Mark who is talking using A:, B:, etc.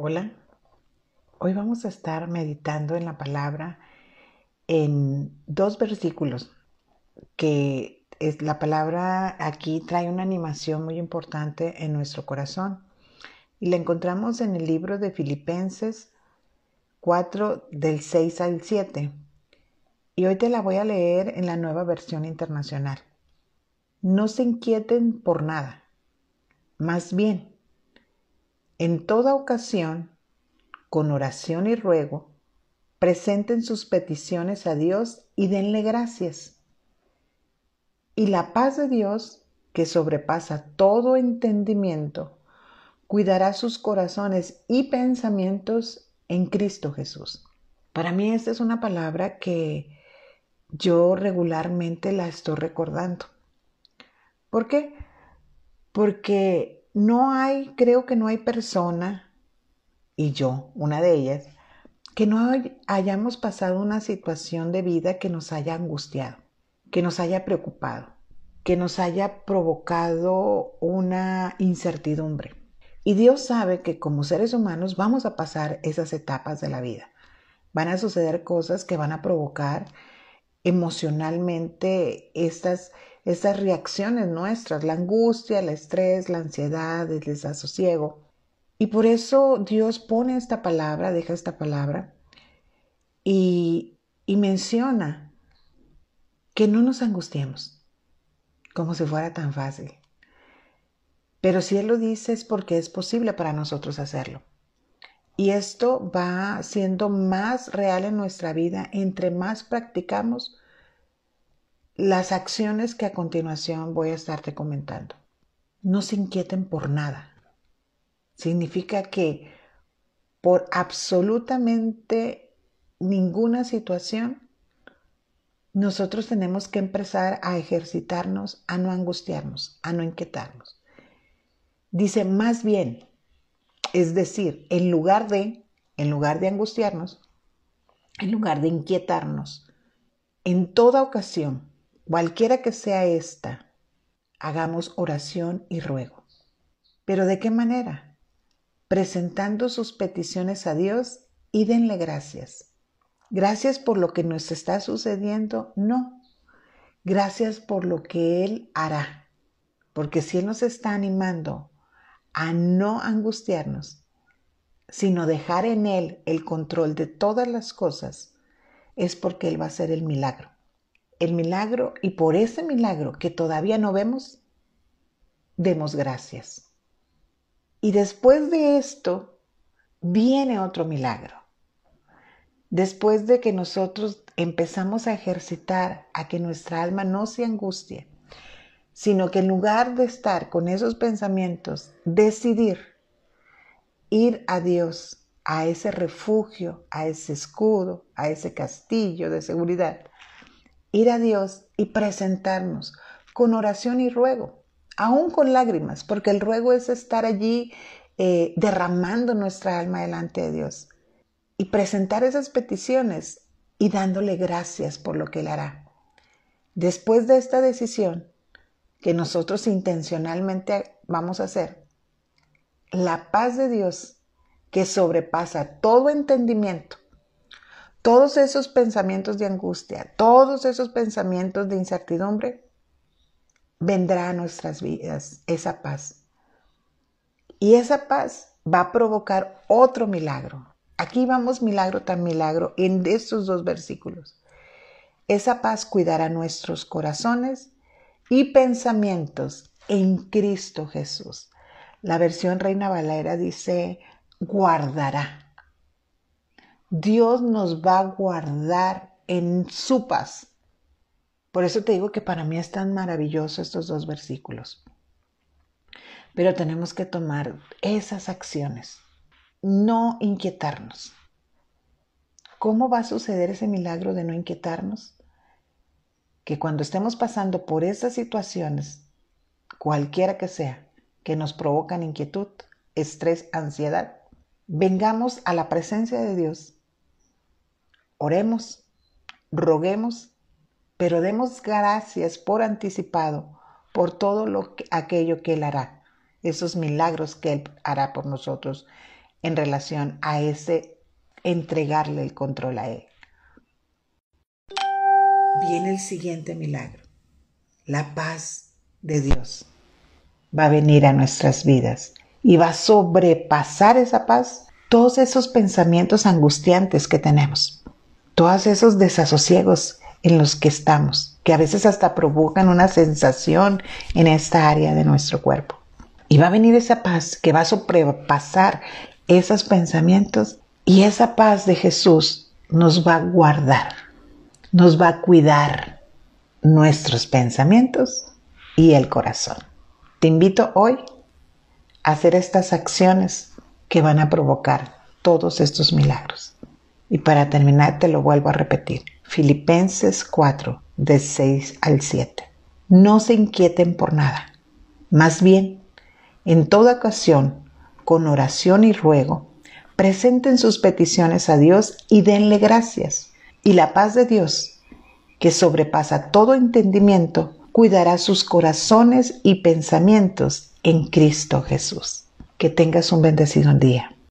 A: Hola, hoy vamos a estar meditando en la palabra en dos versículos que es, la palabra aquí trae una animación muy importante en nuestro corazón. Y la encontramos en el libro de Filipenses 4 del 6 al 7 y hoy te la voy a leer en la nueva versión internacional. No se inquieten por nada, más bien en toda ocasión, con oración y ruego, presenten sus peticiones a Dios y denle gracias. Y la paz de Dios, que sobrepasa todo entendimiento, cuidará sus corazones y pensamientos en Cristo Jesús. Para mí esta es una palabra que yo regularmente la estoy recordando. ¿Por qué? Porque no hay, creo que no hay persona, y yo, una de ellas, que no hayamos pasado una situación de vida que nos haya angustiado, que nos haya preocupado, que nos haya provocado una incertidumbre. Y Dios sabe que como seres humanos vamos a pasar esas etapas de la vida. Van a suceder cosas que van a provocar emocionalmente estas estas reacciones nuestras, la angustia, el estrés, la ansiedad, el desasosiego. Y por eso Dios pone esta palabra, deja esta palabra y, y menciona que no nos angustiemos, como si fuera tan fácil. Pero si Él lo dice es porque es posible para nosotros hacerlo. Y esto va siendo más real en nuestra vida entre más practicamos las acciones que a continuación voy a estarte comentando. No se inquieten por nada. Significa que por absolutamente ninguna situación, nosotros tenemos que empezar a ejercitarnos, a no angustiarnos, a no inquietarnos. Dice más bien, es decir, en lugar de, en lugar de angustiarnos, en lugar de inquietarnos, en toda ocasión, Cualquiera que sea esta, hagamos oración y ruego. ¿Pero de qué manera? Presentando sus peticiones a Dios y denle gracias. Gracias por lo que nos está sucediendo, no. Gracias por lo que Él hará. Porque si Él nos está animando a no angustiarnos, sino dejar en Él el control de todas las cosas, es porque Él va a hacer el milagro el milagro y por ese milagro que todavía no vemos, demos gracias. Y después de esto viene otro milagro. Después de que nosotros empezamos a ejercitar a que nuestra alma no se angustie, sino que en lugar de estar con esos pensamientos, decidir ir a Dios, a ese refugio, a ese escudo, a ese castillo de seguridad, ir a Dios y presentarnos con oración y ruego, aún con lágrimas, porque el ruego es estar allí eh, derramando nuestra alma delante de Dios y presentar esas peticiones y dándole gracias por lo que Él hará. Después de esta decisión que nosotros intencionalmente vamos a hacer, la paz de Dios que sobrepasa todo entendimiento todos esos pensamientos de angustia, todos esos pensamientos de incertidumbre, vendrá a nuestras vidas esa paz. Y esa paz va a provocar otro milagro. Aquí vamos milagro tan milagro en estos dos versículos. Esa paz cuidará nuestros corazones y pensamientos en Cristo Jesús. La versión Reina Valera dice guardará. Dios nos va a guardar en su paz. Por eso te digo que para mí es tan maravilloso estos dos versículos. Pero tenemos que tomar esas acciones, no inquietarnos. ¿Cómo va a suceder ese milagro de no inquietarnos? Que cuando estemos pasando por esas situaciones, cualquiera que sea, que nos provocan inquietud, estrés, ansiedad, vengamos a la presencia de Dios Oremos, roguemos, pero demos gracias por anticipado por todo lo aquello que Él hará, esos milagros que Él hará por nosotros en relación a ese entregarle el control a Él. Viene el siguiente milagro. La paz de Dios va a venir a nuestras vidas y va a sobrepasar esa paz todos esos pensamientos angustiantes que tenemos, todos esos desasosiegos en los que estamos, que a veces hasta provocan una sensación en esta área de nuestro cuerpo. Y va a venir esa paz que va a sobrepasar esos pensamientos y esa paz de Jesús nos va a guardar, nos va a cuidar nuestros pensamientos y el corazón. Te invito hoy a hacer estas acciones que van a provocar todos estos milagros. Y para terminar te lo vuelvo a repetir. Filipenses 4, de 6 al 7. No se inquieten por nada. Más bien, en toda ocasión, con oración y ruego, presenten sus peticiones a Dios y denle gracias. Y la paz de Dios, que sobrepasa todo entendimiento, cuidará sus corazones y pensamientos en Cristo Jesús. Que tengas un bendecido día.